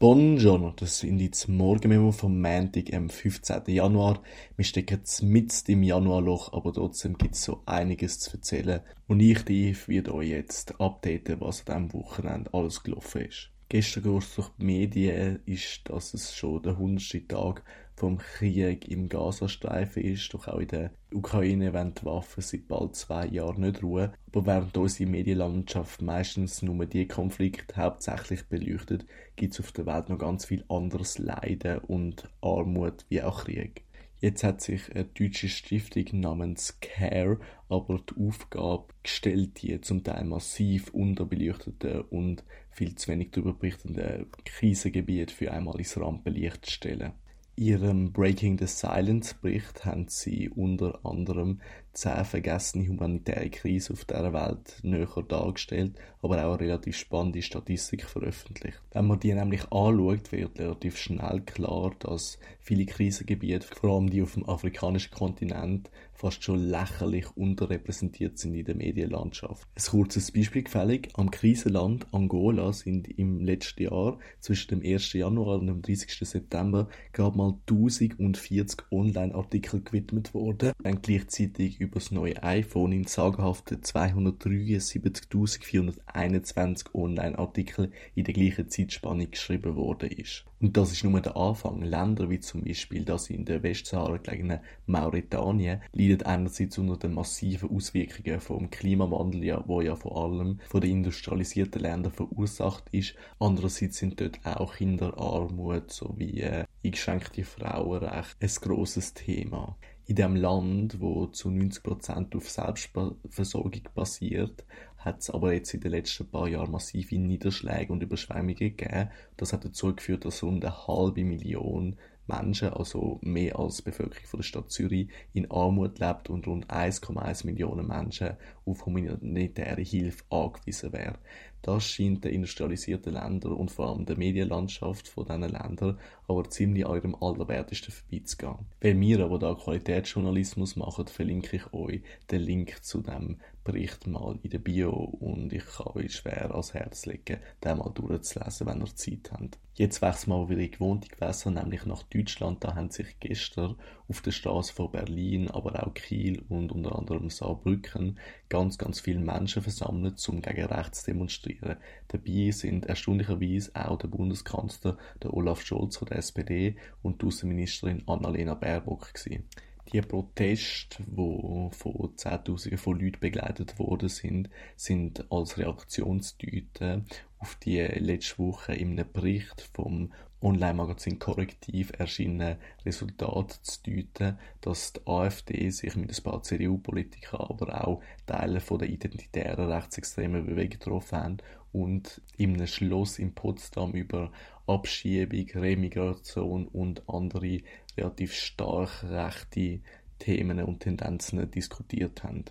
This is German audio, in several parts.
Buongiorno, das sind jetzt Morgenmemo vom Montag, am 15. Januar. Wir stecken mitten im Januarloch, aber trotzdem gibt es so einiges zu erzählen. Und ich, Dave, werde euch jetzt updaten, was an diesem Wochenende alles gelaufen ist. Gestern groß durch die Medien ist, dass es schon der 100. Tag vom Krieg im Gazastreifen ist. Doch auch in der Ukraine wollen die Waffen seit bald zwei Jahren nicht ruhen. Aber während unsere Medienlandschaft meistens nur die Konflikte hauptsächlich beleuchtet, gibt es auf der Welt noch ganz viel anderes Leiden und Armut wie auch Krieg. Jetzt hat sich eine deutsche Stiftung namens CARE aber die Aufgabe gestellt, die zum Teil massiv unterbeleuchteten und viel zu wenig darüber berichtenden Krisengebiete für einmal ins Rampenlicht zu stellen. Ihrem Breaking the Silence Bericht haben sie unter anderem zehn vergessene humanitäre Krisen auf der Welt näher dargestellt, aber auch eine relativ spannende Statistik veröffentlicht. Wenn man die nämlich anschaut, wird relativ schnell klar, dass viele Krisengebiete, vor allem die auf dem afrikanischen Kontinent, fast schon lächerlich unterrepräsentiert sind in der Medienlandschaft. Ein kurzes Beispiel gefällig. Am Krisenland Angola sind im letzten Jahr zwischen dem 1. Januar und dem 30. September gerade mal 1040 Online-Artikel gewidmet worden, wenn gleichzeitig über das neue iPhone in sagenhaften 273.421 Online-Artikel in der gleichen Zeitspanne geschrieben worden ist. Und das ist nur der Anfang. Länder wie zum Beispiel das in der Westsahara gelegene Mauretanien leiden einerseits unter den massiven Auswirkungen vom Klimawandel, ja, wo ja vor allem von den industrialisierten Ländern verursacht ist. Andererseits sind dort auch Kinderarmut sowie äh, eingeschränkte Frauenrechte ein grosses Thema in dem Land, wo zu 90% auf Selbstversorgung basiert, hat es aber jetzt in den letzten paar Jahren massive Niederschläge und Überschwemmungen gegeben. Das hat dazu geführt, dass rund eine halbe Million Menschen, also mehr als die Bevölkerung von der Stadt Zürich, in Armut lebt und rund 1,1 Millionen Menschen auf humanitäre Hilfe angewiesen wären. Das scheint den industrialisierten Ländern und vor allem der Medienlandschaft von diesen Ländern aber ziemlich an ihrem Allerwertesten vorbeizugehen. Wenn wir aber da Qualitätsjournalismus machen, verlinke ich euch den Link zu dem Bericht mal in der Bio und ich kann euch schwer ans Herz legen, den mal durchzulesen, wenn ihr Zeit habt. Jetzt wechseln wir wieder in gewohnte Gewässer, nämlich nach Deutschland. Da haben sich gestern auf der Straße von Berlin, aber auch Kiel und unter anderem Saarbrücken ganz, ganz viele Menschen versammelt, um gegen rechts zu demonstrieren. Dabei sind erstaunlicherweise auch der Bundeskanzler, der Olaf Scholz von der SPD und die Außenministerin Annalena Baerbock gewesen die Proteste, die von Zehntausenden von Leuten begleitet worden sind, sind als Reaktionstüte auf die letzte Woche in einem Bericht vom Online-Magazin Korrektiv erschienene Resultat zu deuten, dass die AfD sich mit ein paar CDU-Politikern, aber auch Teile von der identitären rechtsextremen Bewegung getroffen haben und einem Schloss in Potsdam über Abschiebung, Remigration und andere relativ stark rechte Themen und Tendenzen diskutiert haben.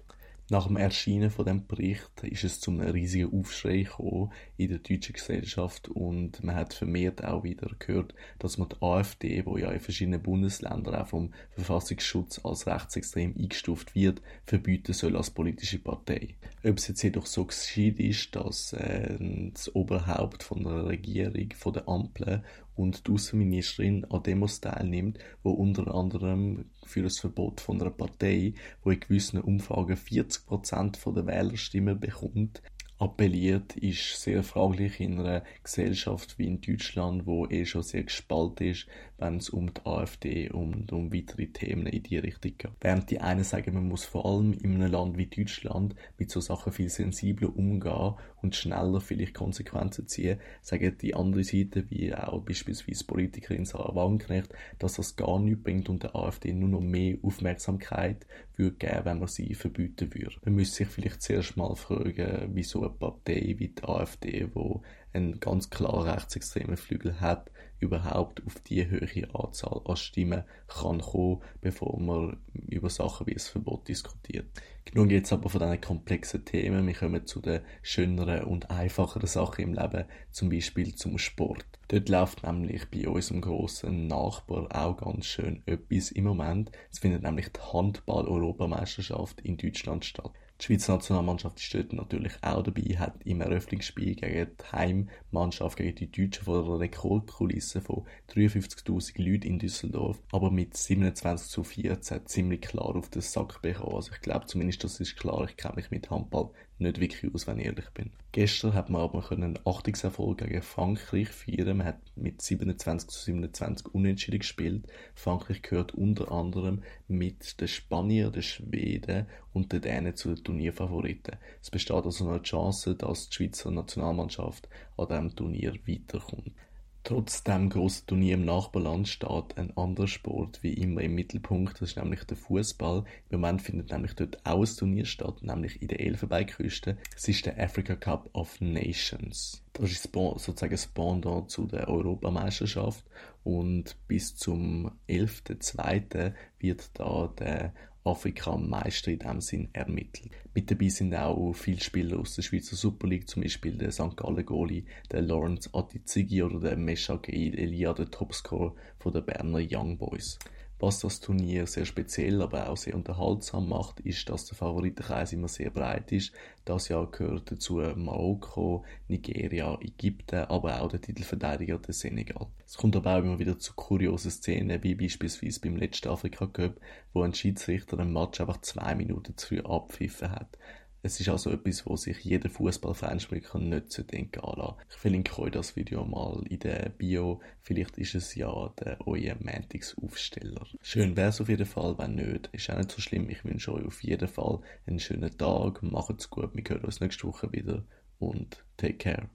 Nach dem Erscheinen von dem Bericht ist es zu einem riesigen Aufschrei gekommen in der deutschen Gesellschaft und man hat vermehrt auch wieder gehört, dass man die AfD, wo ja in verschiedenen Bundesländern auch vom Verfassungsschutz als rechtsextrem eingestuft wird, verbieten soll als politische Partei. Ob es jetzt jedoch so geschieht ist, dass äh, das Oberhaupt von der Regierung, von der Ampel und die Außenministerin an Demos teilnimmt, wo unter anderem für das Verbot von einer Partei, wo in gewissen Umfragen 40 Prozent der Wählerstimmen bekommt, appelliert, ist sehr fraglich in einer Gesellschaft wie in Deutschland, wo eh schon sehr gespalten ist, wenn es um die AfD und um weitere Themen in die Richtung geht. Während die einen sagen, man muss vor allem in einem Land wie Deutschland mit so Sachen viel sensibler umgehen und schneller vielleicht Konsequenzen ziehen, sagen die andere Seite, wie auch beispielsweise Politikerin Sarah Wagenknecht, dass das gar nichts bringt und der AfD nur noch mehr Aufmerksamkeit würde geben, wenn man sie verbieten würde. Man müsste sich vielleicht zuerst mal fragen, wieso eine Partei wie die AfD, wo einen ganz klar rechtsextremen Flügel hat, überhaupt auf die höhere Anzahl an Stimmen kann kommen, bevor man über Sachen wie das Verbot diskutiert. Genug jetzt aber von diesen komplexen Themen. Wir kommen zu den schöneren und einfacheren Sachen im Leben, zum Beispiel zum Sport. Dort läuft nämlich bei unserem grossen Nachbar auch ganz schön etwas im Moment. Es findet nämlich die Handball-Europameisterschaft in Deutschland statt. Die Schweizer Nationalmannschaft ist dort natürlich auch dabei, hat im Eröffnungsspiel gegen die Heimmannschaft, gegen die Deutschen vor einer Rekordkulisse von 53.000 Leuten in Düsseldorf, aber mit 27 zu 14 ziemlich klar auf den Sack bekommen. Also ich glaube zumindest, das ist klar, ich kenne mich mit Handball nicht wirklich aus, wenn ich ehrlich bin. Gestern hat man aber einen Achtungserfolg gegen Frankreich feiern. Man hat mit 27 zu 27 unentschieden gespielt. Frankreich gehört unter anderem mit den Spaniern, den Schweden und den Dänen zu den Turnierfavoriten. Es besteht also eine Chance, dass die Schweizer Nationalmannschaft an diesem Turnier weiterkommt. Trotz dem grossen Turnier im Nachbarland steht ein anderer Sport wie immer im Mittelpunkt, das ist nämlich der Fußball. Im Moment findet nämlich dort auch ein Turnier statt, nämlich in der Elfenbeinküste. Es ist der Africa Cup of Nations. Das ist sozusagen das Pendant zu der Europameisterschaft und bis zum 11.2. wird da der Afrika-Meister in diesem Sinn ermittelt. Mit dabei sind auch viele Spieler aus der Schweizer Super League, zum Beispiel der St. Gallen Goalie, der Lawrence Atizigi oder der Meshak Elia, der Topscorer der Berner Young Boys. Was das Turnier sehr speziell, aber auch sehr unterhaltsam macht, ist, dass der Favoritenkreis immer sehr breit ist. Das Jahr gehört dazu Marokko, Nigeria, Ägypten, aber auch der Titelverteidiger der Senegal. Es kommt aber auch immer wieder zu kuriosen Szenen, wie beispielsweise beim letzten Afrika Cup, wo ein Schiedsrichter ein Match einfach zwei Minuten zu früh abpfiffen hat. Es ist also etwas, wo sich jeder Fußballfan nicht entgehen lassen Ich verlinke euch das Video mal in der Bio. Vielleicht ist es ja der euer Mantics-Aufsteller. Schön wäre es auf jeden Fall, wenn nicht. Ist auch nicht so schlimm. Ich wünsche euch auf jeden Fall einen schönen Tag. Macht's gut. Wir hören uns nächste Woche wieder und take care.